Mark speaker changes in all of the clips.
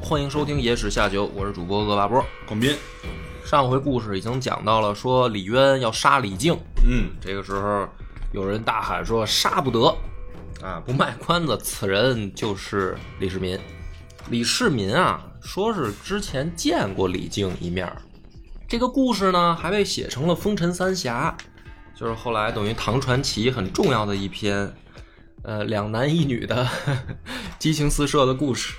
Speaker 1: 欢迎收听《野史下酒》，我是主播恶霸波。
Speaker 2: 广斌，
Speaker 1: 上回故事已经讲到了，说李渊要杀李靖，
Speaker 2: 嗯，
Speaker 1: 这个时候有人大喊说杀不得，啊，不卖关子，此人就是李世民。李世民啊，说是之前见过李靖一面儿这个故事呢还被写成了《风尘三侠》，就是后来等于唐传奇很重要的一篇，呃，两男一女的 激情四射的故事。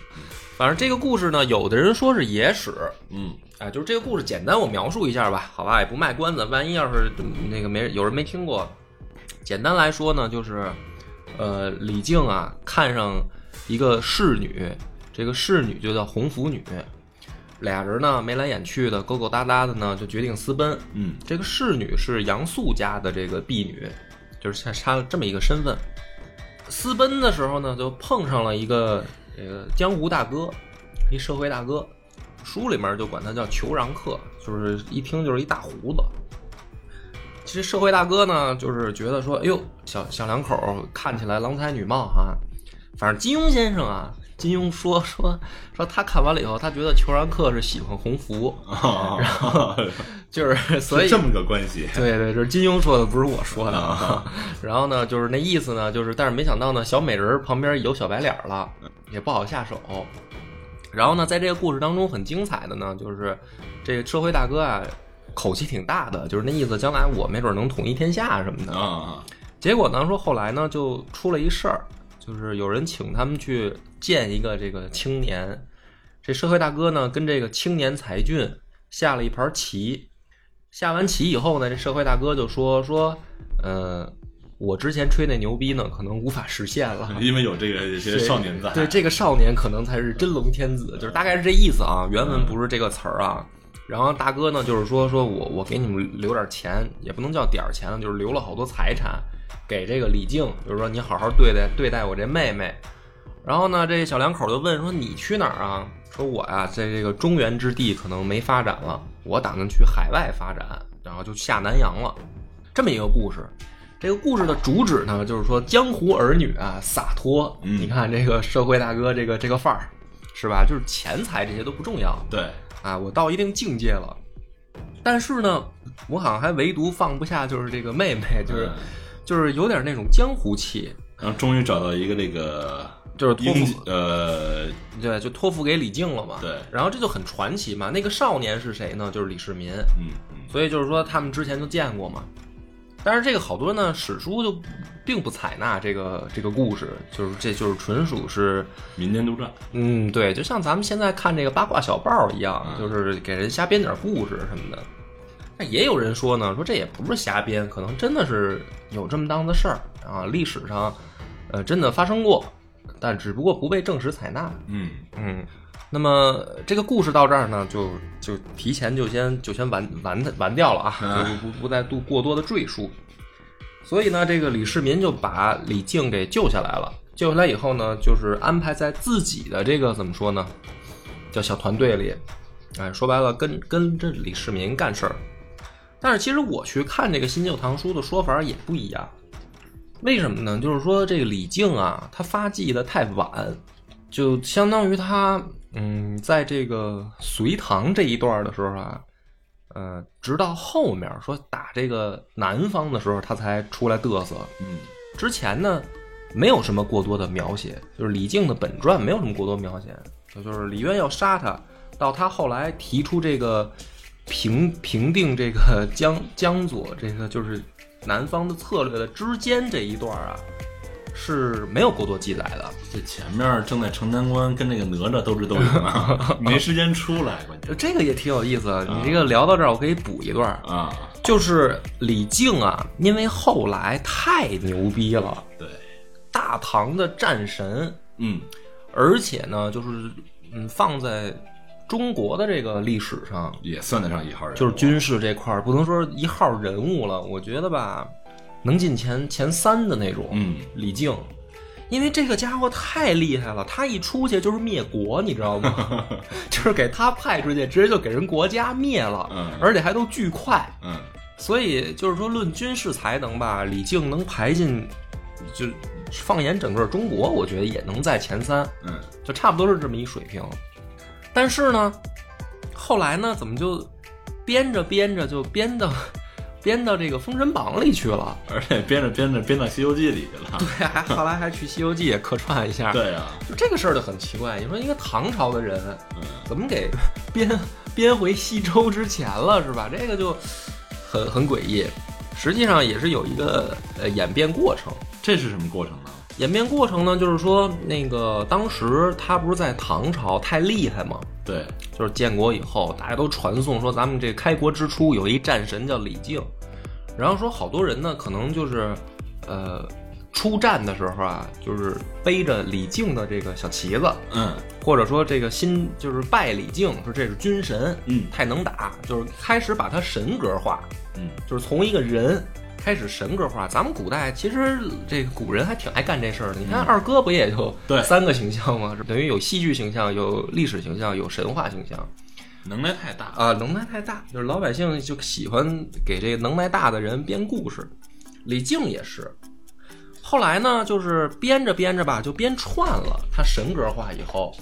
Speaker 1: 反正这个故事呢，有的人说是野史，
Speaker 2: 嗯，
Speaker 1: 哎，就是这个故事简单我描述一下吧，好吧，也不卖关子，万一要是嗯那个没有人没听过，简单来说呢，就是，呃，李靖啊看上一个侍女，这个侍女就叫红拂女，俩人呢眉来眼去的，勾勾搭搭的呢，就决定私奔。
Speaker 2: 嗯，
Speaker 1: 这个侍女是杨素家的这个婢女，就是像她这么一个身份。私奔的时候呢，就碰上了一个这个江湖大哥，一社会大哥，书里面就管他叫裘让客，就是一听就是一大胡子。其实社会大哥呢，就是觉得说，哎呦，小小两口看起来郎才女貌哈。反正金庸先生啊，金庸说说说他看完了以后，他觉得裘然克是喜欢红拂，然后就 是所以
Speaker 2: 是这么个关系，
Speaker 1: 对对，这是金庸说的，不是我说的
Speaker 2: 啊。
Speaker 1: 然后呢，就是那意思呢，就是但是没想到呢，小美人儿旁边有小白脸儿了，也不好下手。然后呢，在这个故事当中很精彩的呢，就是这个社会大哥啊，口气挺大的，就是那意思，将来我没准能统一天下什么的。
Speaker 2: 啊，
Speaker 1: 结果呢，说后来呢，就出了一事儿，就是有人请他们去见一个这个青年，这社会大哥呢跟这个青年才俊下了一盘棋，下完棋以后呢，这社会大哥就说说，呃，我之前吹那牛逼呢，可能无法实现了。
Speaker 2: 因为有这个 这些少年在，
Speaker 1: 对这个少年可能才是真龙天子，就是大概是这意思啊。原文不是这个词儿啊。然后大哥呢，就是说说我我给你们留点钱，也不能叫点儿钱了，就是留了好多财产给这个李靖，就是说你好好对待对待我这妹妹。然后呢，这小两口就问说你去哪儿啊？说我呀，在这个中原之地可能没发展了，我打算去海外发展，然后就下南洋了。这么一个故事。这个故事的主旨呢，就是说江湖儿女啊，洒脱。
Speaker 2: 嗯
Speaker 1: 你看这个社会大哥这个这个范儿，是吧？就是钱财这些都不重要
Speaker 2: 对，
Speaker 1: 啊，我到一定境界了。但是呢，我好像还唯独放不下，就是这个妹妹，就是、
Speaker 2: 嗯
Speaker 1: 就是有点那种江湖气，
Speaker 2: 然后终于找到一个那个
Speaker 1: 就是托付，
Speaker 2: 呃，
Speaker 1: 对，就托付给李靖了嘛。
Speaker 2: 对
Speaker 1: 然后这就很传奇嘛。那个少年是谁呢？就是李世民。
Speaker 2: 嗯嗯，
Speaker 1: 所以就是说他们之前就见过嘛。但是这个好多呢，史书就并不采纳这个这个故事，就是这就是纯属是，
Speaker 2: 民间杜撰，
Speaker 1: 嗯，对，就像咱们现在看这个八卦小报一样，就是给人瞎编点故事什么的。那也有人说呢，说这也不是瞎编，可能真的是有这么档子事儿啊，历史上呃真的发生过，但只不过不被正史采纳。
Speaker 2: 嗯
Speaker 1: 嗯，那么这个故事到这儿呢，就就提前就先就先完完完掉了啊，就不不不再度过多的赘述。所以呢，这个李世民就把李靖给救下来了。救下来以后呢，就是安排在自己的这个怎么说呢，叫小团队里。哎，说白了，跟跟这李世民干事儿。但是其实我去看这个新旧唐书的说法也不一样。为什么呢？就是说这个李靖啊，他发迹的太晚，就相当于他，嗯，在这个隋唐这一段的时候啊，呃，直到后面说打这个南方的时候，他才出来嘚瑟。
Speaker 2: 嗯
Speaker 1: 之前呢，没有什么过多的描写，就是李靖的本传没有什么过多描写，就就是李渊要杀他，到他后来提出这个平平定这个江江左这个就是南方的策略的之间这一段啊，是没有过多记载的。
Speaker 2: 这前面正在城南关跟那个哪吒斗智斗勇呢，没时间出来，关键。
Speaker 1: 这个也挺有意思。你这个聊到这儿，我可以补一段，
Speaker 2: 啊，
Speaker 1: 就是李靖啊，因为后来太牛逼了，
Speaker 2: 对，
Speaker 1: 大唐的战神，
Speaker 2: 嗯。
Speaker 1: 而且呢，就是嗯，放在中国的这个历史上，
Speaker 2: 也算得上一号人物，
Speaker 1: 就是军事这块儿，不能说一号人物了，我觉得吧，能进前前三的那种。
Speaker 2: 嗯，
Speaker 1: 李靖，因为这个家伙太厉害了，他一出去就是灭国，你知道吗？就是给他派出去，直接就给人国家灭了，
Speaker 2: 嗯
Speaker 1: 而且还都巨快。
Speaker 2: 嗯
Speaker 1: 所以就是说，论军事才能吧，李靖能排进，就放眼整个中国，我觉得也能在前三。
Speaker 2: 嗯
Speaker 1: 就差不多是这么一水平。但是呢，后来呢，怎么就编着编着就编到 编到这个《封神榜》里去了？
Speaker 2: 而且编着编着编到《西游记》里去了。
Speaker 1: 对，还 后来还去《西游记》也客串一下。，
Speaker 2: 对啊，
Speaker 1: 就这个事儿就很奇怪。你说一个唐朝的人，
Speaker 2: 嗯
Speaker 1: 怎么给编 编回西周之前了，是吧？这个就很很诡异。实际上也是有一个呃演变过程。
Speaker 2: 这是什么过程呢？
Speaker 1: 演变过程呢，就是说那个当时他不是在唐朝太厉害吗？
Speaker 2: 对，
Speaker 1: 就是建国以后，大家都传颂说咱们这开国之初有一战神叫李靖，然后说好多人呢可能就是呃出战的时候啊，就是背着李靖的这个小旗子，
Speaker 2: 嗯
Speaker 1: 或者说这个新就是拜李靖，说这是军神，
Speaker 2: 嗯
Speaker 1: 太能打，就是开始把他神格化，
Speaker 2: 嗯
Speaker 1: 就是从一个人开始神格化。咱们古代其实这个古人还挺爱干这事儿的。你看二哥不也就
Speaker 2: 对
Speaker 1: 三个形象吗？等于有戏剧形象，有历史形象，有神话形象
Speaker 2: 能耐太大。
Speaker 1: 啊，能耐太大，就是老百姓就喜欢给这个能耐大的人编故事。李靖也是。后来呢，就是编着编着吧，就编串了。他神格化以后，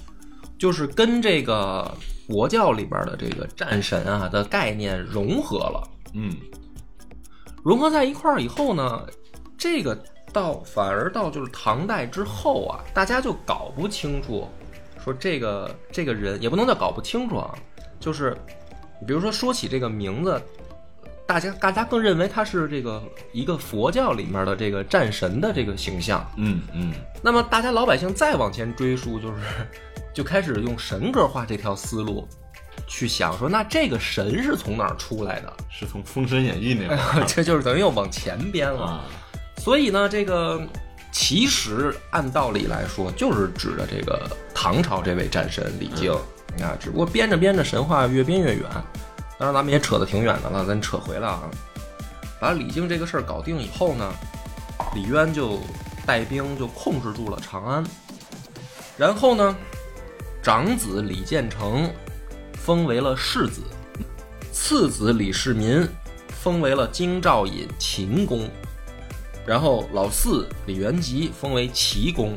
Speaker 1: 就是跟这个佛教里边的这个战神啊的概念融合了。
Speaker 2: 嗯
Speaker 1: 融合在一块儿以后呢，这个到反而到就是唐代之后啊，大家就搞不清楚，说这个这个人也不能叫搞不清楚啊，就是比如说说起这个名字，大家大家更认为他是这个一个佛教里面的这个战神的这个形象，
Speaker 2: 嗯嗯
Speaker 1: 那么大家老百姓再往前追溯，就是就开始用神格化这条思路。去想说，那这个神是从哪儿出来的？
Speaker 2: 是从《封神演义》那会儿
Speaker 1: 这就是等于又往前编了。
Speaker 2: 啊，
Speaker 1: 所以呢，这个其实按道理来说，就是指的这个唐朝这位战神李靖啊。只不过编着编着，神话越编越远。当然，咱们也扯得挺远的了，咱扯回来啊。把李靖这个事儿搞定以后呢，李渊就带兵就控制住了长安。然后呢，长子李建成封为了世子，次子李世民封为了京兆尹秦公，然后老四李元吉封为齐公。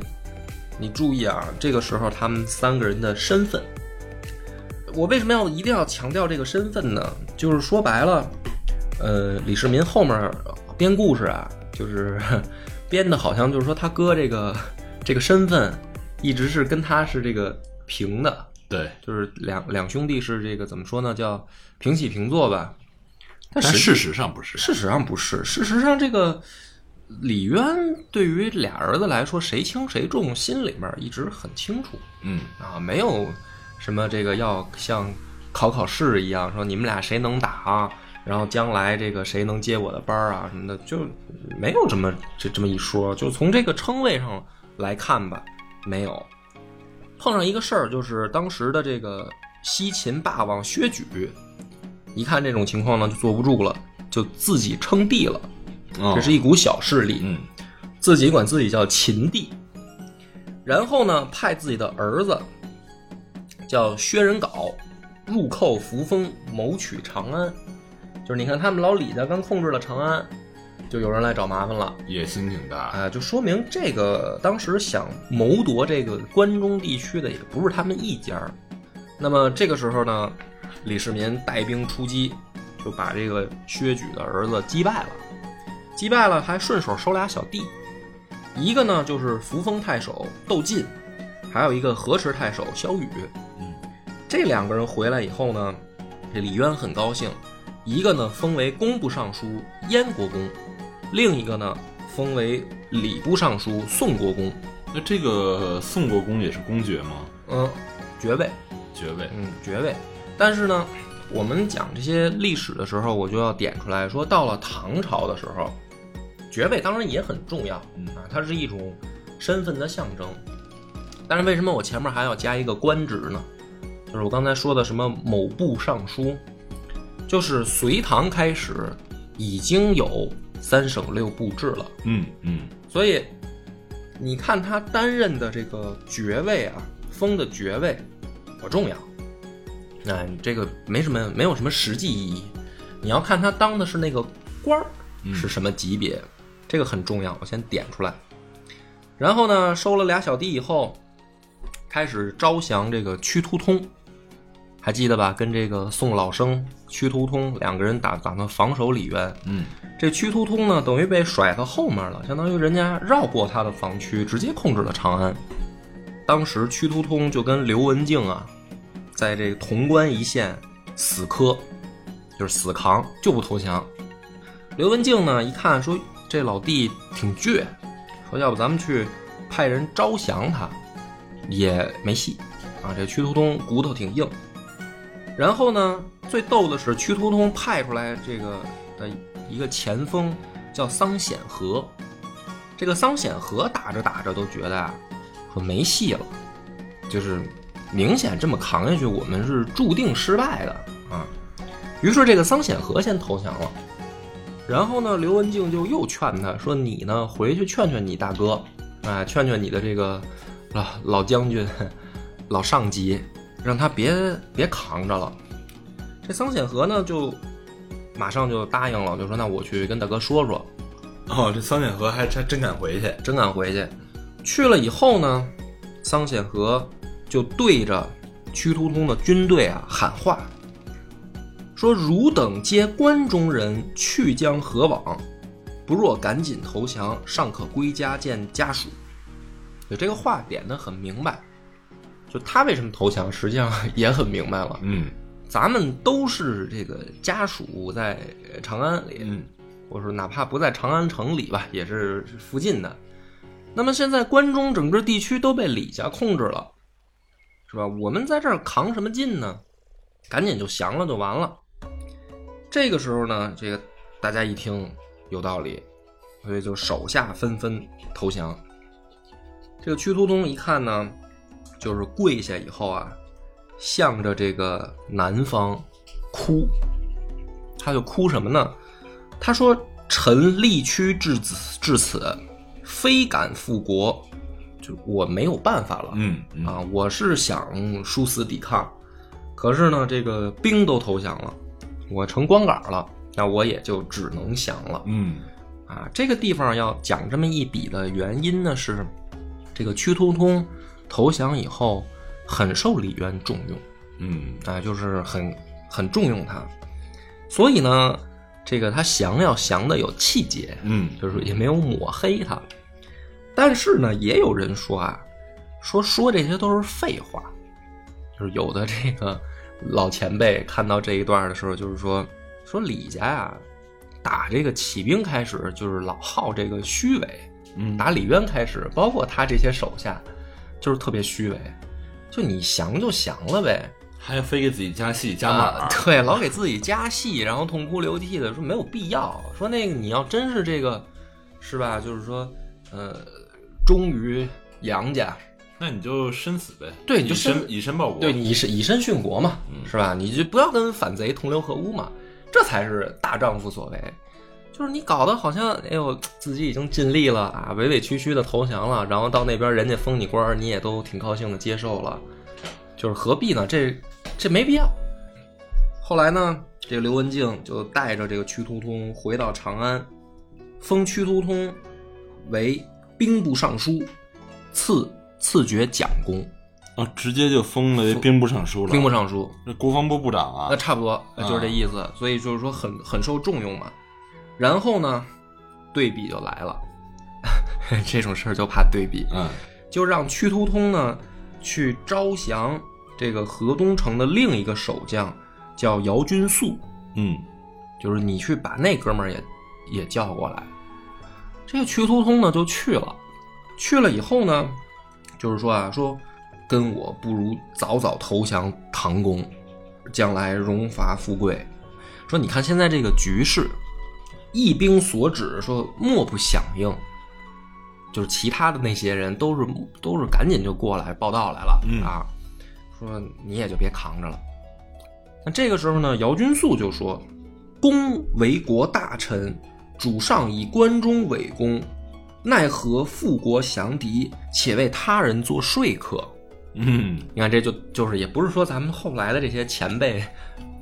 Speaker 1: 你注意啊，这个时候他们三个人的身份，我为什么要一定要强调这个身份呢？就是说白了，呃，李世民后面编故事啊，就是 编的好像就是说他哥这个这个身份一直是跟他是这个平的，
Speaker 2: 对，
Speaker 1: 就是两两兄弟是这个怎么说呢？叫平起平坐吧。但
Speaker 2: 事实上不是。
Speaker 1: 事实上不是，事实上这个李渊对于俩儿子来说，谁轻谁重，心里面一直很清楚
Speaker 2: 嗯
Speaker 1: 啊，没有什么这个要像考考试一样说你们俩谁能打啊，然后将来这个谁能接我的班儿啊什么的，就没有这么这这么一说。就从这个称谓上来看吧，没有碰上一个事儿，就是当时的这个西秦霸王薛举，一看这种情况呢，就坐不住了，就自己称帝了。
Speaker 2: 哦
Speaker 1: 这是一股小势力，
Speaker 2: 嗯
Speaker 1: 自己管自己叫秦帝，然后呢，派自己的儿子叫薛仁杲入寇扶风，谋取长安。就是你看他们老李家刚控制了长安，就有人来找麻烦了，
Speaker 2: 野心挺大。
Speaker 1: 啊、就说明这个当时想谋夺这个关中地区的也不是他们一家儿。那么这个时候呢，李世民带兵出击，就把这个薛举的儿子击败了。击败了，还顺手收俩小弟，一个呢就是扶风太守窦进，还有一个河池太守萧雨。
Speaker 2: 嗯，
Speaker 1: 这两个人回来以后呢，这李渊很高兴，一个呢封为工部尚书燕国公，另一个呢封为礼部尚书宋国公。
Speaker 2: 那这个宋国公也是公爵吗？
Speaker 1: 嗯，爵位，
Speaker 2: 爵位。
Speaker 1: 嗯，爵位。但是呢，我们讲这些历史的时候，我就要点出来说，到了唐朝的时候，爵位当然也很重要
Speaker 2: 嗯
Speaker 1: 啊，它是一种身份的象征。但是为什么我前面还要加一个官职呢？就是我刚才说的什么某部尚书，就是隋唐开始已经有三省六部制了，
Speaker 2: 嗯嗯。
Speaker 1: 所以你看他担任的这个爵位啊，封的爵位不重要，那哎，这个没什么没有什么实际意义，你要看他当的是那个官儿是什么级别，这个很重要，我先点出来。然后呢，收了俩小弟以后，开始招降这个屈突通，还记得吧？跟这个宋老生、屈突通两个人打打算防守李渊，
Speaker 2: 嗯
Speaker 1: 这屈突通呢，等于被甩到后面了，相当于人家绕过他的防区，直接控制了长安。当时屈突通就跟刘文静啊，在这个潼关一线死磕，就是死扛，就不投降。刘文静呢，一看说这老弟挺倔，说要不咱们去派人招降他，也没戏啊。这屈突通骨头挺硬。然后呢，最逗的是屈突通派出来这个的一个前锋叫桑显和，这个桑显和打着打着都觉得啊，说没戏了，就是明显这么扛下去，我们是注定失败的。啊。于是这个桑显和先投降了，然后呢，刘文静就又劝他说：“你呢，回去劝劝你大哥，啊，劝劝你的这个老老将军、老上级，让他别别扛着了。”这桑显和呢，就马上就答应了，就说：“那我去跟大哥说说。”
Speaker 2: 哦，这桑显和还还真敢回去，
Speaker 1: 真敢回去。去了以后呢，桑显和就对着屈突通的军队啊喊话，说：“汝等皆关中人，去将何往？不若赶紧投降，尚可归家见家属。”就这个话点的很明白，就他为什么投降，实际上 也很明白了。
Speaker 2: 嗯
Speaker 1: 咱们都是这个家属在长安里，
Speaker 2: 嗯
Speaker 1: 或者说哪怕不在长安城里吧，也是附近的。那么现在关中整个地区都被李家控制了，是吧？我们在这儿扛什么劲呢？赶紧就降了就完了。这个时候呢，这个大家一听有道理，所以就手下纷纷投降。这个屈突通一看呢，就是跪下以后啊，向着这个南方哭，他就哭什么呢？他说：“臣力屈至此至此，非敢复国，就我没有办法了。
Speaker 2: 嗯嗯
Speaker 1: 啊，我是想殊死抵抗，可是呢，这个兵都投降了，我成光杆了，那我也就只能降了。
Speaker 2: 嗯
Speaker 1: 啊，这个地方要讲这么一笔的原因呢，是这个屈突通投降以后很受李渊重用。
Speaker 2: 嗯
Speaker 1: 啊，就是很很重用他，所以呢，这个他降要降的有气节，
Speaker 2: 嗯
Speaker 1: 就是也没有抹黑他。但是呢，也有人说啊，说说这些都是废话，就是有的这个老前辈看到这一段的时候，就是说说李家呀、打这个起兵开始就是老好这个虚伪，
Speaker 2: 嗯
Speaker 1: 打李渊开始，包括他这些手下，就是特别虚伪，就你降就降了呗。
Speaker 2: 还非给自己加戏加码
Speaker 1: 啊，对，老给自己加戏，然后痛哭流涕的说没有必要。说那个你要真是这个，是吧？就是说，呃，忠于杨家，
Speaker 2: 那你就身死呗，
Speaker 1: 对你就身
Speaker 2: 身以身报国，
Speaker 1: 对以身以身殉国嘛，是吧？你就不要跟反贼同流合污嘛，这才是大丈夫所为。就是你搞得好像，哎呦，自己已经尽力了啊，委委屈屈的投降了，然后到那边人家封你官，你也都挺高兴的接受了，就是何必呢？这这没必要。后来呢，这个刘文静就带着这个屈突通回到长安，封屈突通为兵部尚书，赐赐爵蒋公，
Speaker 2: 啊，直接就封了为兵部尚书了，
Speaker 1: 兵部尚书。
Speaker 2: 那国防部部长啊
Speaker 1: 那，差不多就是这意思，所以就是说很很受重用嘛。然后呢，对比就来了，这种事儿就怕对比，
Speaker 2: 嗯。
Speaker 1: 就让屈突通呢去招降这个河东城的另一个守将，叫姚君素，
Speaker 2: 嗯。
Speaker 1: 就是你去把那哥们儿也也叫过来。这个屈突通呢就去了，去了以后呢，就是说啊，说跟我不如早早投降唐公，将来荣华富贵。说你看现在这个局势，一兵所指，说莫不响应。就是其他的那些人都是都是赶紧就过来报道来了、
Speaker 2: 嗯
Speaker 1: 啊，说你也就别扛着了。那这个时候呢，姚君素就说：“公为国大臣，主上以关中为公，奈何复国降敌，且为他人做说客？”
Speaker 2: 嗯
Speaker 1: 你看，这就就是也不是说咱们后来的这些前辈，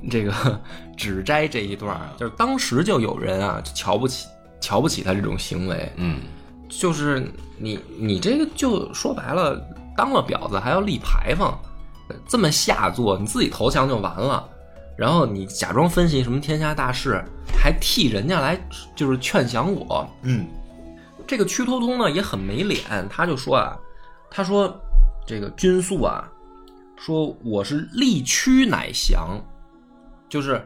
Speaker 1: 这个 只摘这一段儿，就是当时就有人啊就瞧不起瞧不起他这种行为，
Speaker 2: 嗯。
Speaker 1: 就是你你这个就说白了，当了婊子还要立牌坊，这么下作，你自己投降就完了，然后你假装分析什么天下大事，还替人家来就是劝降我，
Speaker 2: 嗯。
Speaker 1: 这个屈头通呢也很没脸，他就说啊，他说这个君素啊，说我是力屈乃降，就是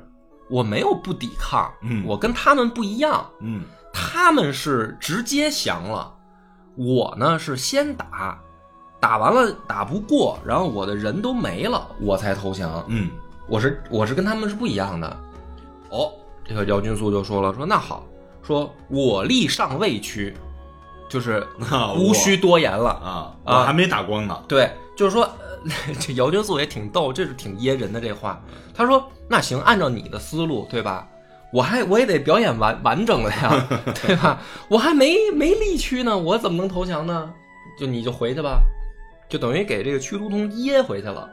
Speaker 1: 我没有不抵抗，
Speaker 2: 嗯
Speaker 1: 我跟他们不一样，
Speaker 2: 嗯
Speaker 1: 他们是直接降了，我呢是先打，打完了打不过，然后我的人都没了，我才投降。
Speaker 2: 嗯
Speaker 1: 我是我是跟他们是不一样的。哦，这个姚军素就说了，说那好，说我立上位区，就是
Speaker 2: 啊
Speaker 1: 无需多言了。
Speaker 2: 啊，
Speaker 1: 啊
Speaker 2: 我还没打光呢。
Speaker 1: 对，就是说，呃 这姚君素也挺逗，这是挺噎人的这话。他说：“那行，按照你的思路，对吧？我还我也得表演完完整了呀，对吧？我还没没力屈呢，我怎么能投降呢？就你就回去吧，就等于给这个屈突通噎回去了。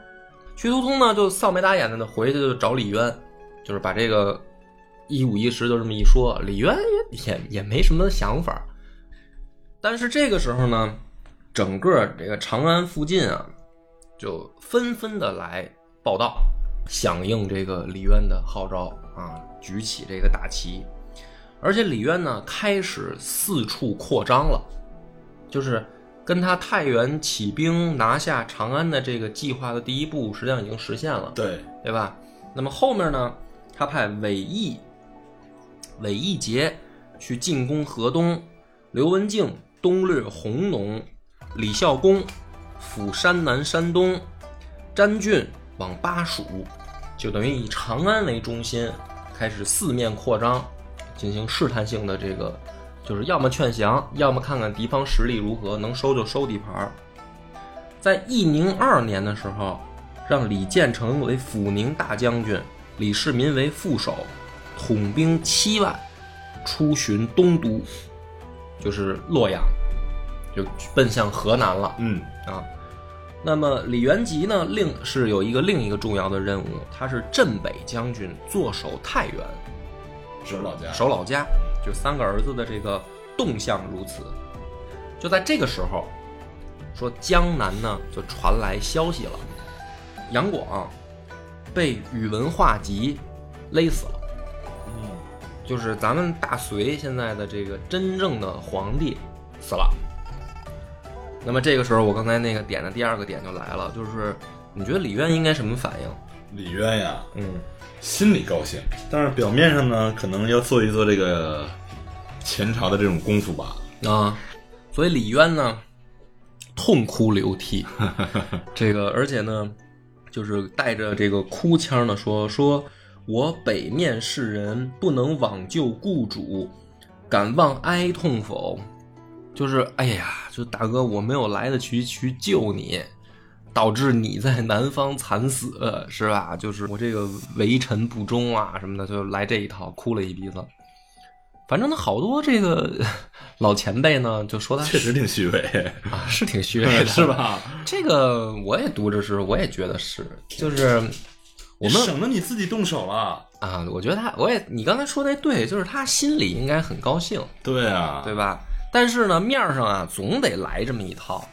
Speaker 1: 屈突通呢，就臊眉打眼的呢，回去就找李渊，就是把这个一五一十就这么一说。李渊也也也没什么想法，但是这个时候呢，整个这个长安附近啊，就纷纷的来报道，响应这个李渊的号召啊，举起这个大旗。而且李渊呢，开始四处扩张了，就是跟他太原起兵拿下长安的这个计划的第一步，实际上已经实现了。
Speaker 2: 对，
Speaker 1: 对吧？那么后面呢，他派韦义、韦义杰去进攻河东，刘文静东掠弘农，李孝恭抚山南、山东，詹俊往巴蜀，就等于以长安为中心，开始四面扩张，进行试探性的这个，就是要么劝降，要么看看敌方实力如何，能收就收地盘儿。在义宁二年的时候，让李建成为抚宁大将军，李世民为副手，统兵七万，出巡东都，就是洛阳，就奔向河南了
Speaker 2: 嗯
Speaker 1: 啊。那么李元吉呢，另是有一个另一个重要的任务，他是镇北将军，坐守太原，
Speaker 2: 守老家。
Speaker 1: 守老家，就三个儿子的这个动向如此。就在这个时候，说江南呢就传来消息了，杨广被宇文化及勒死了，
Speaker 2: 嗯
Speaker 1: 就是咱们大隋现在的这个真正的皇帝死了。那么这个时候，我刚才那个点的第二个点就来了，就是你觉得李渊应该什么反应？
Speaker 2: 李渊呀，
Speaker 1: 嗯，
Speaker 2: 心里高兴，但是表面上呢，可能要做一做这个前朝的这种功夫吧。
Speaker 1: 啊，所以李渊呢，痛哭流涕，这个而且呢，就是带着这个哭腔的说：“说我北面士人不能往救故主，敢望哀痛否？”就是哎呀，就大哥，我没有来得及去救你，导致你在南方惨死，是吧？就是我这个为臣不忠啊什么的，就来这一套，哭了一鼻子。反正呢，好多这个老前辈呢，就说他
Speaker 2: 确实挺虚伪，
Speaker 1: 啊，是挺虚 伪的，
Speaker 2: 是？吧？
Speaker 1: 这个我也读着是，我也觉得是，就是我们
Speaker 2: 省得你自己动手了。
Speaker 1: 啊，我觉得他，我也你刚才说的对，就是他心里应该很高兴，
Speaker 2: 对啊，
Speaker 1: 对吧？但是呢，面儿上啊，总得来这么一套。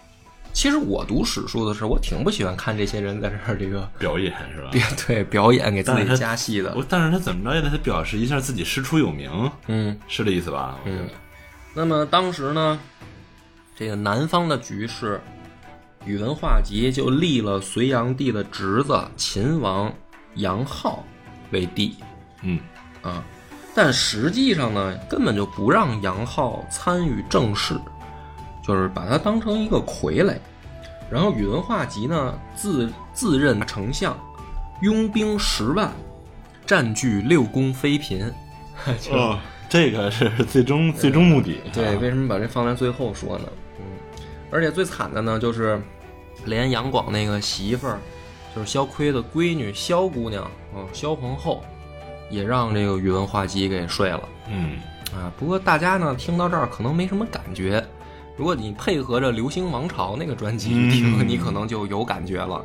Speaker 1: 其实我读史书的时候，我挺不喜欢看这些人在这儿这个
Speaker 2: 表演是吧？
Speaker 1: 对表演给自己加戏的。
Speaker 2: 但是他怎么着也得表示一下自己师出有名，
Speaker 1: 嗯，
Speaker 2: 是这意思吧？
Speaker 1: 嗯，那么当时呢，这个南方的局势，宇文化及就立了隋炀帝的侄子秦王杨浩为帝
Speaker 2: 嗯，
Speaker 1: 啊，但实际上呢，根本就不让杨浩参与政事，就是把他当成一个傀儡。然后宇文化及呢，自自任丞相，拥兵十万，占据六宫妃嫔。就
Speaker 2: 哦，这个是最终最终目的。
Speaker 1: 对，
Speaker 2: 啊
Speaker 1: 为什么把这放在最后说呢？嗯，而且最惨的呢，就是连杨广那个媳妇儿就是萧岿的闺女萧姑娘，嗯，萧皇后，也让这个宇文化及给睡了
Speaker 2: 嗯，
Speaker 1: 啊。不过大家呢听到这儿可能没什么感觉，如果你配合着《流星王朝》那个专辑去听，
Speaker 2: 嗯
Speaker 1: 你可能就有感觉了。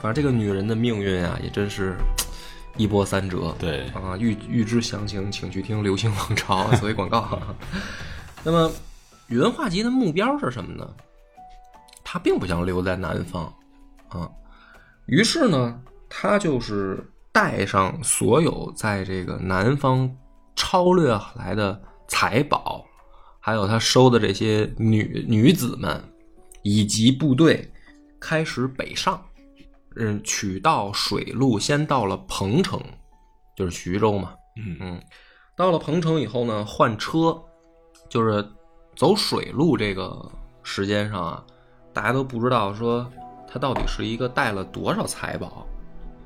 Speaker 1: 反正这个女人的命运啊，也真是 一波三折。
Speaker 2: 对，
Speaker 1: 啊，预预知详情，请去听《流星王朝》作为广告。那么，宇文化及的目标是什么呢？他并不想留在南方啊，于是呢，他就是带上所有在这个南方超掠来的财宝，还有他收的这些女女子们以及部队，开始北上。嗯，取道水路，先到了彭城，就是徐州嘛。
Speaker 2: 嗯
Speaker 1: 嗯，到了彭城以后呢，换车，就是走水路这个时间上啊，大家都不知道说他到底是一个带了多少财宝。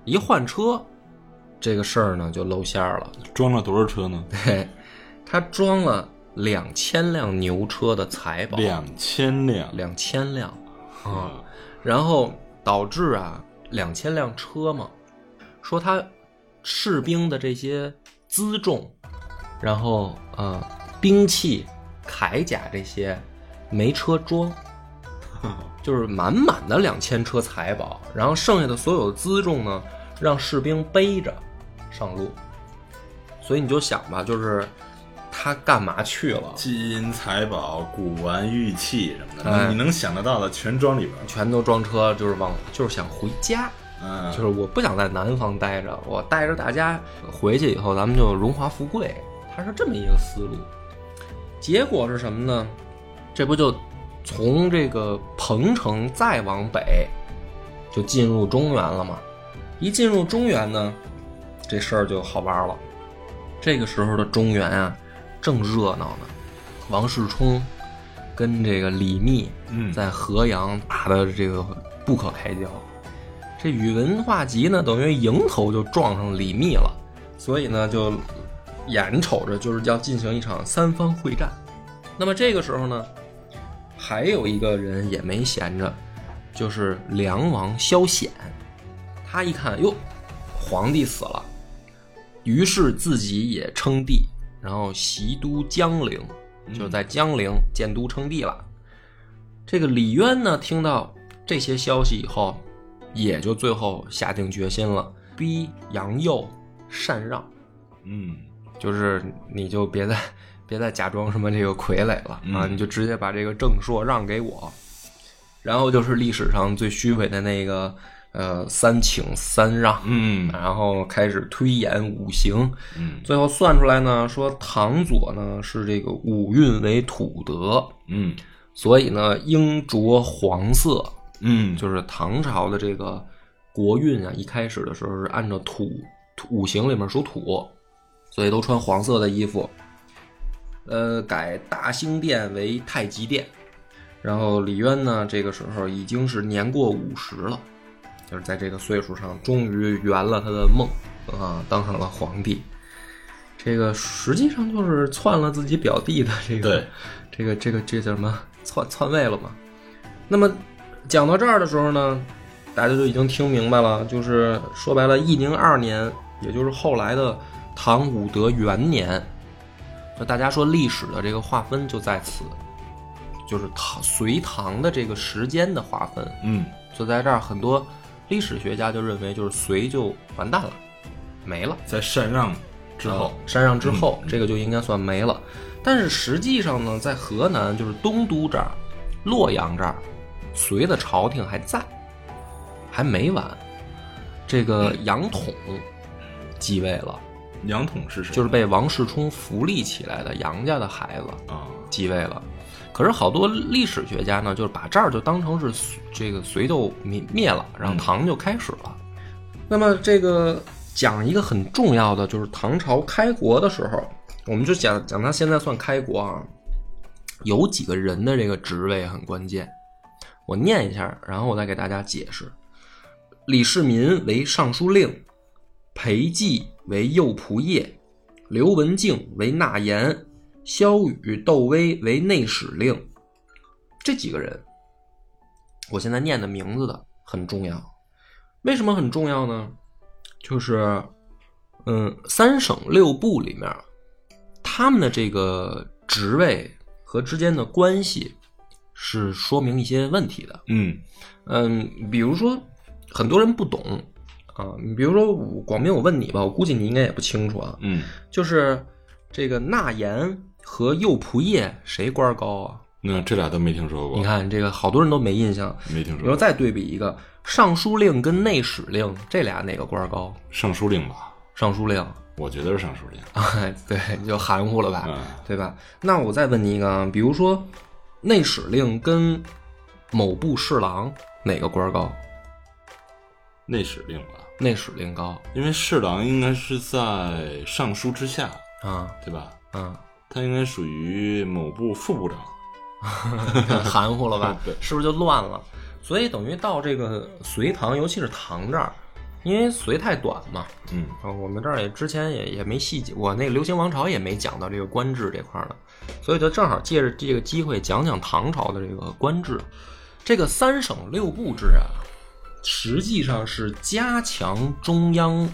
Speaker 1: 一换车，这个事儿呢就露馅儿了。
Speaker 2: 装了多少车呢？
Speaker 1: 对，他装了两千辆牛车的财宝，
Speaker 2: 两千辆。
Speaker 1: 两千辆啊，
Speaker 2: 啊，
Speaker 1: 然后导致啊两千辆车嘛，说他士兵的这些辎重，然后呃兵器、铠甲这些没车装，就是满满的两千车财宝，然后剩下的所有的辎重呢，让士兵背着上路。所以你就想吧，就是他干嘛去了？
Speaker 2: 金银财宝、古玩玉器什么的，
Speaker 1: 哎
Speaker 2: 你能想得到的全装里边。
Speaker 1: 全都装车，就是往，就是想回家。
Speaker 2: 嗯，
Speaker 1: 就是我不想在南方待着，我带着大家回去以后，咱们就荣华富贵。他是这么一个思路。结果是什么呢？这不就从这个彭城再往北，就进入中原了吗？一进入中原呢，这事儿就好玩了。这个时候的中原啊，正热闹呢。王世充跟这个李密
Speaker 2: 嗯，
Speaker 1: 在河阳打的这个不可开交。这宇文化及呢，等于迎头就撞上李密了，所以呢，就眼瞅着就是要进行一场三方会战。那么这个时候呢，还有一个人也没闲着，就是梁王萧显。他一看，哟，皇帝死了，于是自己也称帝，然后袭都江陵，就在江陵建都称帝了。这个李渊呢，听到这些消息以后，也就最后下定决心了，逼杨佑禅让，
Speaker 2: 嗯，
Speaker 1: 就是你就别再 别再假装什么这个傀儡了、啊，
Speaker 2: 嗯
Speaker 1: 你就直接把这个正朔让给我。然后就是历史上最虚伪的那个呃三请三让，
Speaker 2: 嗯。
Speaker 1: 然后开始推演五行，
Speaker 2: 嗯。
Speaker 1: 最后算出来呢，说唐左呢是这个五运为土德，
Speaker 2: 嗯。
Speaker 1: 所以呢应着黄色，
Speaker 2: 嗯，
Speaker 1: 就是唐朝的这个国运啊，一开始的时候是按照土土五行里面属土，所以都穿黄色的衣服。呃，改大兴殿为太极殿。然后李渊呢，这个时候已经是年过五十了，就是在这个岁数上，终于圆了他的梦啊，当上了皇帝。这个实际上就是篡了自己表弟的这个，这个这个这叫什么篡篡位了嘛？那么讲到这儿的时候呢，大家就已经听明白了，就是说白了，义宁二年，也就是后来的唐武德元年，就大家说历史的这个划分就在此，就是唐隋唐的这个时间的划分，
Speaker 2: 嗯
Speaker 1: 就在这儿，很多历史学家就认为，就是隋就完蛋了，没了。
Speaker 2: 在禅让之后，
Speaker 1: 禅让之后，这个就应该算没了。但是实际上呢，在河南就是东都这儿，洛阳这儿，隋的朝廷还在，还没完。这个杨统继位了，
Speaker 2: 杨统是谁？
Speaker 1: 就是被王世充扶立起来的杨家的孩子
Speaker 2: 啊，
Speaker 1: 继位了。可是好多历史学家呢，就是把这儿就当成是这个隋就灭灭了，然后唐就开始了。那么这个讲一个很重要的，就是唐朝开国的时候，我们就讲讲他现在算开国啊，有几个人的这个职位很关键。我念一下，然后我再给大家解释。李世民为尚书令，裴寂为右仆射，刘文静为纳言，萧雨、窦威为内史令。这几个人，我现在念的名字的很重要。为什么很重要呢？就是，嗯，三省六部里面，他们的这个职位和之间的关系是说明一些问题的。
Speaker 2: 嗯
Speaker 1: 嗯，比如说很多人不懂啊，你比如说我广明，我问你吧，我估计你应该也不清楚啊，
Speaker 2: 嗯，
Speaker 1: 就是这个纳言和右仆射谁官高啊？
Speaker 2: 那这俩都没听说过，
Speaker 1: 你看这个好多人都没印象。
Speaker 2: 没听说过。
Speaker 1: 然后再对比一个尚书令跟内史令，这俩哪个官高？
Speaker 2: 尚书令吧，
Speaker 1: 尚书令，
Speaker 2: 我觉得是尚书令。
Speaker 1: 哎，对，你就含糊了吧，
Speaker 2: 嗯
Speaker 1: 对吧？那我再问你一个啊，比如说内史令跟某部侍郎哪个官高？
Speaker 2: 内史令吧，
Speaker 1: 内史令高
Speaker 2: 因为侍郎应该是在尚书之下，
Speaker 1: 啊，
Speaker 2: 对吧？
Speaker 1: 嗯，
Speaker 2: 他应该属于某部副部长。
Speaker 1: 含糊了吧
Speaker 2: 对？
Speaker 1: 是不是就乱了？所以等于到这个隋唐，尤其是唐这儿，因为隋太短嘛，
Speaker 2: 嗯
Speaker 1: 啊，我们这儿也之前也也没细节，我那个流行王朝也没讲到这个官制这块儿呢，所以就正好借着这个机会讲讲唐朝的这个官制。这个三省六部制啊，实际上是加强中央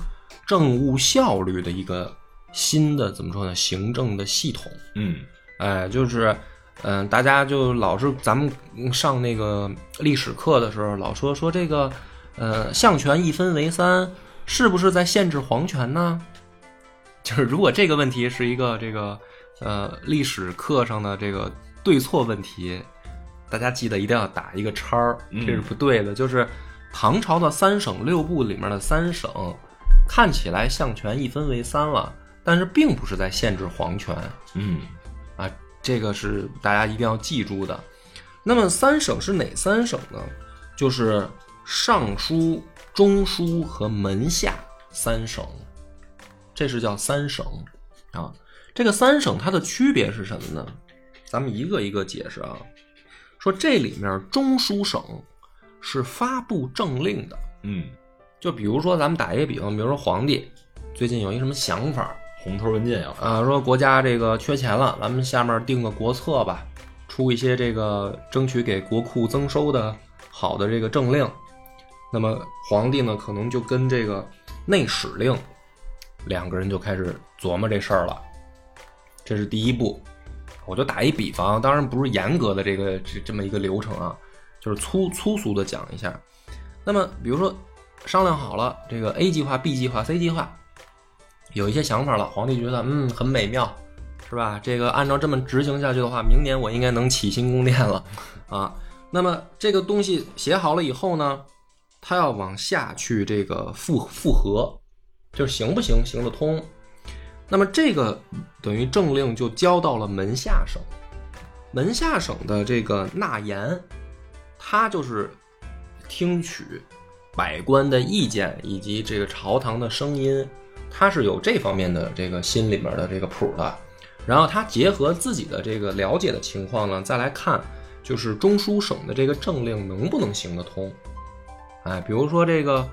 Speaker 1: 政务效率的一个新的怎么说呢？行政的系统。
Speaker 2: 嗯
Speaker 1: 哎，就是，嗯、大家就老是咱们上那个历史课的时候，老说说这个，呃，相权一分为三，是不是在限制皇权呢？就是如果这个问题是一个这个呃历史课上的这个对错问题，大家记得一定要打一个叉儿，这是不对的。就是唐朝的三省六部里面的三省，看起来相权一分为三了，但是并不是在限制皇权。
Speaker 2: 嗯
Speaker 1: 啊，这个是大家一定要记住的。那么三省是哪三省呢？就是尚书、中书和门下三省，这是叫三省啊。这个三省它的区别是什么呢？咱们一个一个解释啊。说这里面中书省是发布政令的，
Speaker 2: 嗯，
Speaker 1: 就比如说咱们打一个比方，比如说皇帝最近有一什么想法，
Speaker 2: 红头文件要。
Speaker 1: 啊，说国家这个缺钱了，咱们下面定个国策吧，出一些这个争取给国库增收的好的这个政令。那么皇帝呢，可能就跟这个内史令两个人就开始琢磨这事儿了。这是第一步，我就打一比方，当然不是严格的这个这这么一个流程啊，就是粗粗俗的讲一下。那么比如说商量好了，这个 A 计划、B 计划、C 计划，有一些想法了，皇帝觉得嗯很美妙，是吧？这个按照这么执行下去的话，明年我应该能起新宫殿了 啊。那么这个东西写好了以后呢，他要往下去这个复复核，就是行不行，行得通。那么这个等于政令就交到了门下省，门下省的这个纳言，他就是听取百官的意见以及这个朝堂的声音，他是有这方面的这个心里面的这个谱的。然后他结合自己的这个了解的情况呢，再来看就是中书省的这个政令能不能行得通。哎，比如说这个，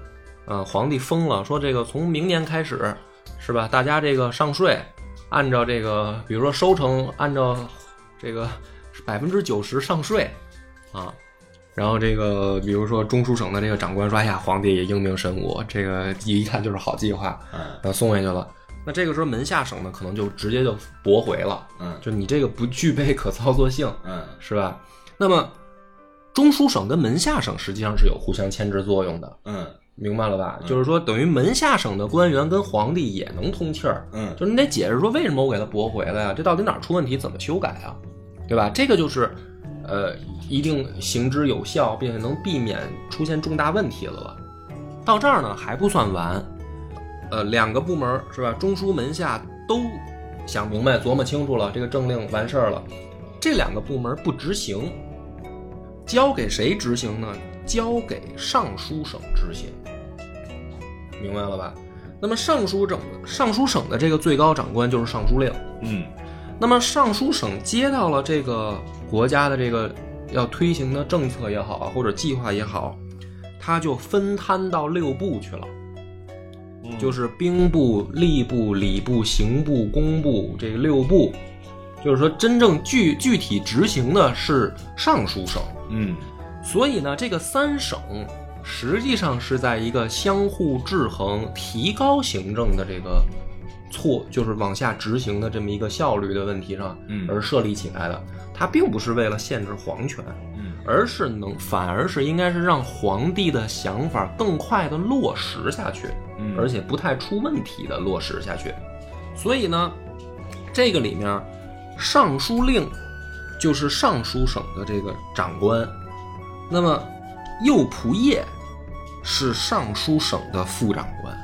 Speaker 1: 呃，皇帝封了，说这个从明年开始，是吧？大家这个上税，按照这个，比如说收成，按照这个百分之九十上税，啊，然后这个比如说中书省的这个长官说，哎呀，皇帝也英明神武，这个一看就是好计划，
Speaker 2: 嗯
Speaker 1: 呃，送回去了。那这个时候门下省呢，可能就直接就驳回了，
Speaker 2: 嗯
Speaker 1: 就你这个不具备可操作性，
Speaker 2: 嗯
Speaker 1: 是吧？那么中书省跟门下省实际上是有互相牵制作用的，
Speaker 2: 嗯
Speaker 1: 明白了吧？就是说，等于门下省的官员跟皇帝也能通气儿，
Speaker 2: 嗯
Speaker 1: 就是你得解释说为什么我给他驳回了呀？这到底哪儿出问题？怎么修改啊？对吧？这个就是，呃，一定行之有效，并且能避免出现重大问题了吧。到这儿呢还不算完，呃，两个部门是吧？中书门下都想明白、琢磨清楚了，这个政令完事儿了，这两个部门不执行，交给谁执行呢？交给尚书省执行，明白了吧？那么尚书省尚书省的这个最高长官就是尚书令。
Speaker 2: 嗯
Speaker 1: 那么尚书省接到了这个国家的这个要推行的政策也好啊，或者计划也好，他就分摊到六部去了，就是兵部、吏部、礼部、刑部、工部这个六部，就是说真正具具体执行的是尚书省。
Speaker 2: 嗯。
Speaker 1: 所以呢，这个三省实际上是在一个相互制衡、提高行政的这个错，就是往下执行的这么一个效率的问题上，
Speaker 2: 嗯
Speaker 1: 而设立起来的。它并不是为了限制皇权，
Speaker 2: 嗯
Speaker 1: 而是能，反而是应该是让皇帝的想法更快的落实下去，
Speaker 2: 嗯
Speaker 1: 而且不太出问题的落实下去。所以呢，这个里面，尚书令就是尚书省的这个长官，那么右仆射是尚书省的副长官，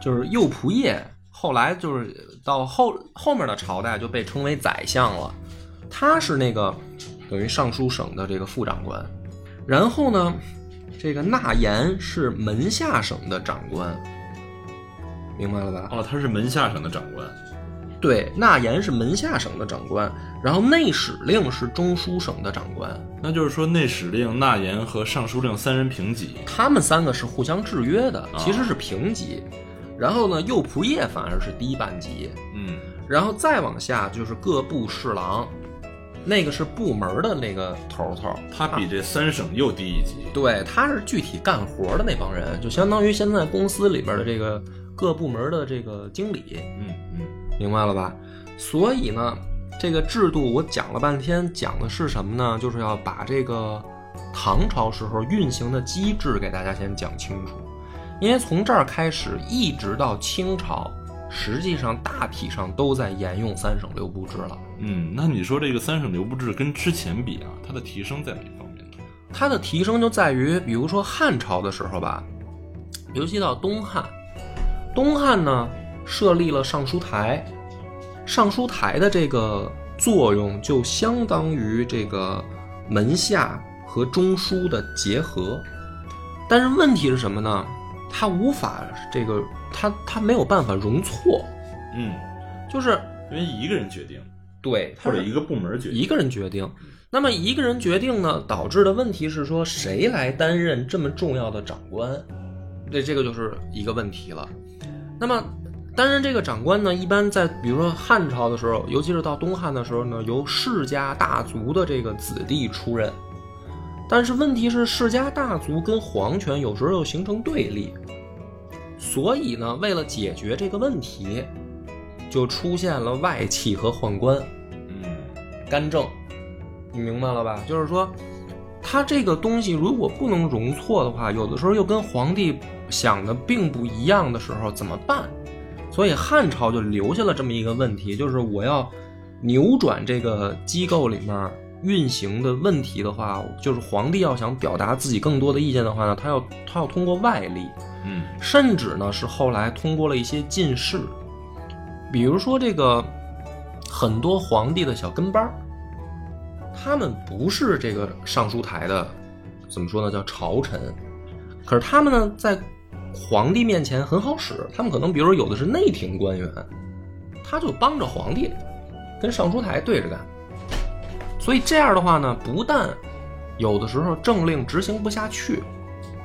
Speaker 1: 就是右仆射。后来就是到后后面的朝代就被称为宰相了，他是那个等于尚书省的这个副长官。然后呢，这个纳言是门下省的长官，明白了吧？
Speaker 2: 哦，他是门下省的长官。
Speaker 1: 对，纳言是门下省的长官，然后内史令是中书省的长官，
Speaker 2: 那就是说，内史令、纳言和尚书令三人平级。
Speaker 1: 他们三个是互相制约的，其实是平级。然后呢，右仆射反而是低半级，
Speaker 2: 嗯
Speaker 1: 然后再往下就是各部侍郎，那个是部门的那个头头，
Speaker 2: 他比这三省又低一级。
Speaker 1: 对，他是具体干活的那帮人，就相当于现在公司里边的这个各部门的这个经理，
Speaker 2: 嗯嗯
Speaker 1: 明白了吧？所以呢，这个制度我讲了半天，讲的是什么呢？就是要把这个唐朝时候运行的机制给大家先讲清楚，因为从这儿开始一直到清朝，实际上大体上都在沿用三省六部制了。
Speaker 2: 嗯，那你说这个三省六部制跟之前比啊，它的提升在哪方面呢？
Speaker 1: 它的提升就在于，比如说汉朝的时候吧，尤其到东汉，东汉呢设立了尚书台，尚书台的这个作用就相当于这个门下和中书的结合，但是问题是什么呢？它无法这个，他他没有办法容错，
Speaker 2: 嗯，
Speaker 1: 就是
Speaker 2: 因为一个人决定，
Speaker 1: 对，
Speaker 2: 或者一个部门决定。
Speaker 1: 一个人决定。那么一个人决定呢，导致的问题是说，谁来担任这么重要的长官？这这个就是一个问题了。那么担任这个长官呢，一般在比如说汉朝的时候，尤其是到东汉的时候呢，由世家大族的这个子弟出任。但是问题是，世家大族跟皇权有时候又形成对立，所以呢，为了解决这个问题，就出现了外戚和宦官。
Speaker 2: 嗯
Speaker 1: 干政，你明白了吧？就是说，他这个东西如果不能容错的话，有的时候又跟皇帝想的并不一样的时候怎么办？所以汉朝就留下了这么一个问题，就是我要扭转这个机构里面运行的问题的话，就是皇帝要想表达自己更多的意见的话呢，他要他要通过外力，
Speaker 2: 嗯。
Speaker 1: 甚至呢是后来通过了一些进士，比如说这个很多皇帝的小跟班儿，他们不是这个尚书台的，怎么说呢，叫朝臣，可是他们呢在皇帝面前很好使，他们可能比如说有的是内廷官员，他就帮着皇帝跟尚书台对着干，所以这样的话呢，不但有的时候政令执行不下去，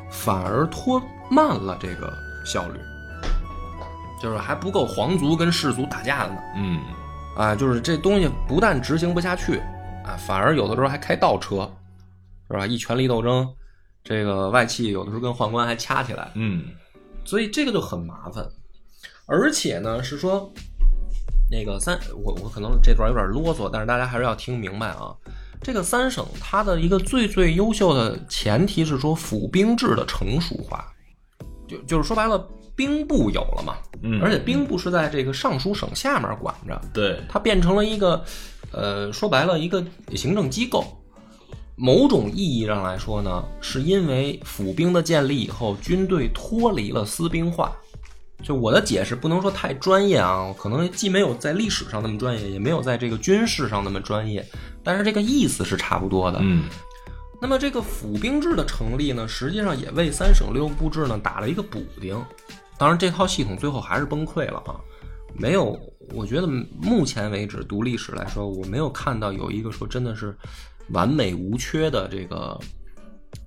Speaker 1: 反而拖慢了这个效率，就是还不够皇族跟士族打架的呢。
Speaker 2: 嗯
Speaker 1: 啊，就是这东西不但执行不下去，啊，反而有的时候还开倒车，是吧？一权力斗争，这个外戚有的时候跟宦官还掐起来，
Speaker 2: 嗯
Speaker 1: 所以这个就很麻烦。而且呢，是说那个三，我我可能这段有点啰嗦，但是大家还是要听明白啊。这个三省它的一个最最优秀的前提是说府兵制的成熟化，就就是说白了，兵部有了嘛，
Speaker 2: 嗯，
Speaker 1: 而且兵部是在这个尚书省下面管着，
Speaker 2: 对，
Speaker 1: 它变成了一个，呃，说白了一个行政机构。某种意义上来说呢，是因为府兵的建立以后，军队脱离了私兵化。就我的解释不能说太专业啊，可能既没有在历史上那么专业，也没有在这个军事上那么专业，但是这个意思是差不多的。
Speaker 2: 嗯
Speaker 1: 那么这个府兵制的成立呢，实际上也为三省六部制呢打了一个补丁。当然，这套系统最后还是崩溃了啊，没有。我觉得目前为止读历史来说，我没有看到有一个说真的是完美无缺的这个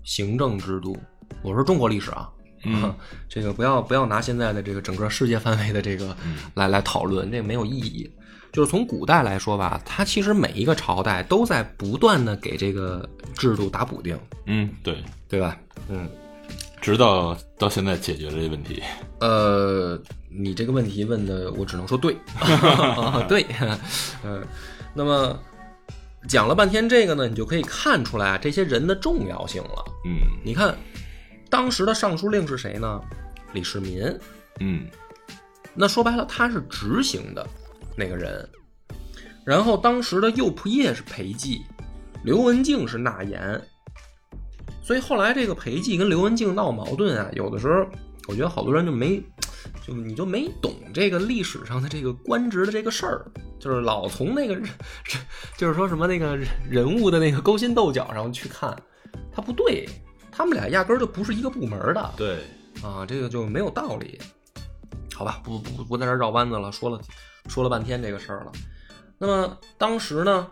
Speaker 1: 行政制度。我说中国历史啊，
Speaker 2: 嗯，
Speaker 1: 这个不要不要拿现在的这个整个世界范围的这个来来讨论，这个没有意义。就是从古代来说吧，它其实每一个朝代都在不断的给这个制度打补丁，
Speaker 2: 嗯，对，
Speaker 1: 对吧？嗯，
Speaker 2: 直到到现在解决了这问题。
Speaker 1: 呃，你这个问题问的，我只能说对，啊对，呃，那么讲了半天这个呢，你就可以看出来啊，这些人的重要性了。
Speaker 2: 嗯
Speaker 1: 你看，当时的尚书令是谁呢？李世民。
Speaker 2: 嗯
Speaker 1: 那说白了，他是执行的那个人。然后当时的右仆射是裴寂，刘文静是纳言。所以后来这个裴寂跟刘文静闹矛盾啊，有的时候我觉得好多人就没，就你就没懂这个历史上的这个官职的这个事儿，就是老从那个人，就是说什么那个人物的那个勾心斗角上去看，他不对，他们俩压根儿就不是一个部门的。
Speaker 2: 对，
Speaker 1: 啊，这个就没有道理。好吧，不不不在这绕弯子了，说了说了半天这个事儿了。那么当时呢，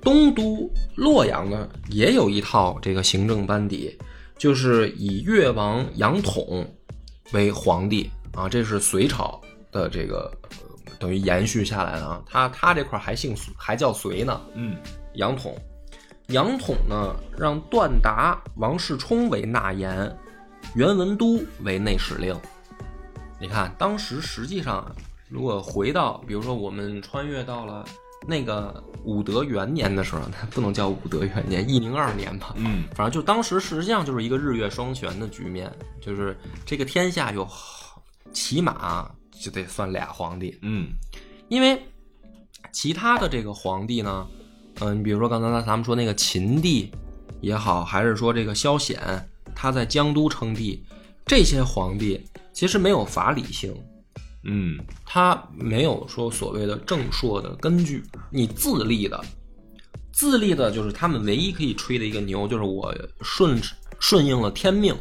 Speaker 1: 东都洛阳呢也有一套这个行政班底，就是以越王杨统为皇帝啊，这是隋朝的这个、呃等于延续下来的啊。他他这块还姓隋还叫隋呢，
Speaker 2: 嗯
Speaker 1: 杨统。杨统呢，让段达、王世充为纳言，袁文都为内史令。你看，当时实际上，如果回到，比如说我们穿越到了那个武德元年的时候，那不能叫武德元年，一零二年吧，
Speaker 2: 嗯。
Speaker 1: 反正就当时实际上就是一个日月双全的局面，就是这个天下有起码就得算俩皇帝，
Speaker 2: 嗯。
Speaker 1: 因为其他的这个皇帝呢，嗯、你比如说刚才咱们说那个秦帝也好，还是说这个萧显他在江都称帝，这些皇帝其实没有法理性，
Speaker 2: 嗯
Speaker 1: 他没有说所谓的正朔的根据，你自立的，自立的就是他们唯一可以吹的一个牛，就是我顺顺应了天命。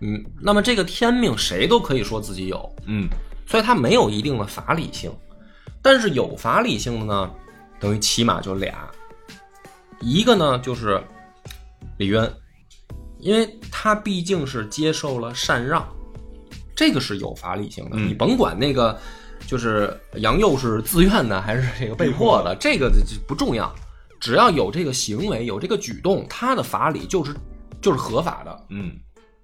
Speaker 1: 嗯，那么这个天命谁都可以说自己有，
Speaker 2: 嗯
Speaker 1: 所以他没有一定的法理性。但是有法理性的呢，等于起码就俩，一个呢就是李渊，因为他毕竟是接受了禅让，这个是有法理性的。
Speaker 2: 嗯
Speaker 1: 你甭管那个就是杨佑是自愿的还是这个被迫的，这个就不重要，只要有这个行为，有这个举动，他的法理就是就是合法的。
Speaker 2: 嗯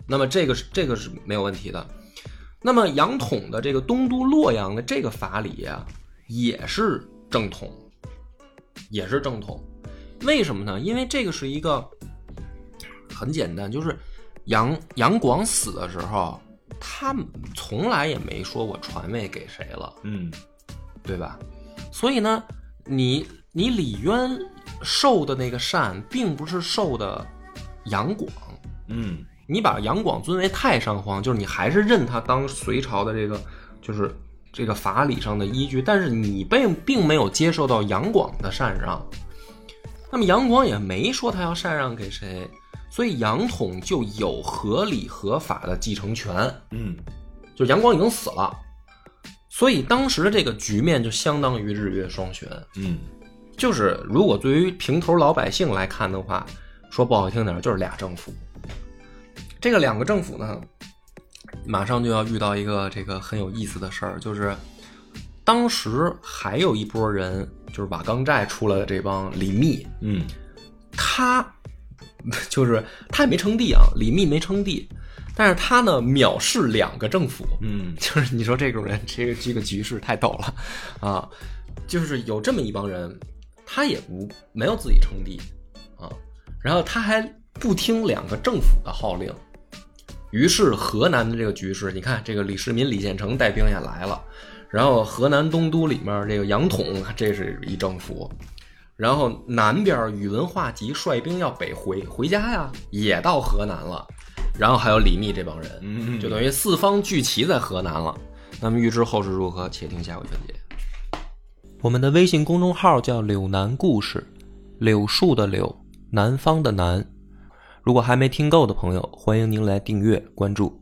Speaker 1: 那么这个是这个是没有问题的。那么杨统的这个东都洛阳的这个法理啊，也是正统，也是正统。为什么呢？因为这个是一个很简单，就是杨杨广死的时候，他们从来也没说我传位给谁了，
Speaker 2: 嗯
Speaker 1: 对吧？所以呢，你你李渊受的那个禅，并不是受的杨广，
Speaker 2: 嗯
Speaker 1: 你把杨广尊为太上皇，就是你还是认他当隋朝的这个，就是这个法理上的依据，但是你并并没有接受到杨广的禅让，那么杨广也没说他要禅让给谁，所以杨统就有合理合法的继承权，
Speaker 2: 嗯。
Speaker 1: 就杨广已经死了，所以当时的这个局面就相当于日月双悬，
Speaker 2: 嗯。
Speaker 1: 就是如果对于平头老百姓来看的话，说不好听点儿，就是俩政府。这个两个政府呢，马上就要遇到一个这个很有意思的事儿，就是当时还有一波人，就是瓦岗寨出来的这帮李密，
Speaker 2: 嗯
Speaker 1: 他 就是他也没称帝啊，李密没称帝，但是他呢藐视两个政府，
Speaker 2: 嗯
Speaker 1: 就是你说这种人，这个这个局势太逗了啊！就是有这么一帮人，他也不没有自己称帝啊，然后他还不听两个政府的号令，于是河南的这个局势，你看这个李世民、李建成带兵也来了，然后河南东都里面这个杨统，这是一政府。然后南边宇文化及率兵要北回回家呀，也到河南了。然后还有李密这帮人，
Speaker 2: 嗯
Speaker 1: 就等于四方聚齐在河南了。那么预知后事如何，且听下回分解。我们的微信公众号叫“柳南故事”，柳树的柳，南方的南。如果还没听够的朋友，欢迎您来订阅关注。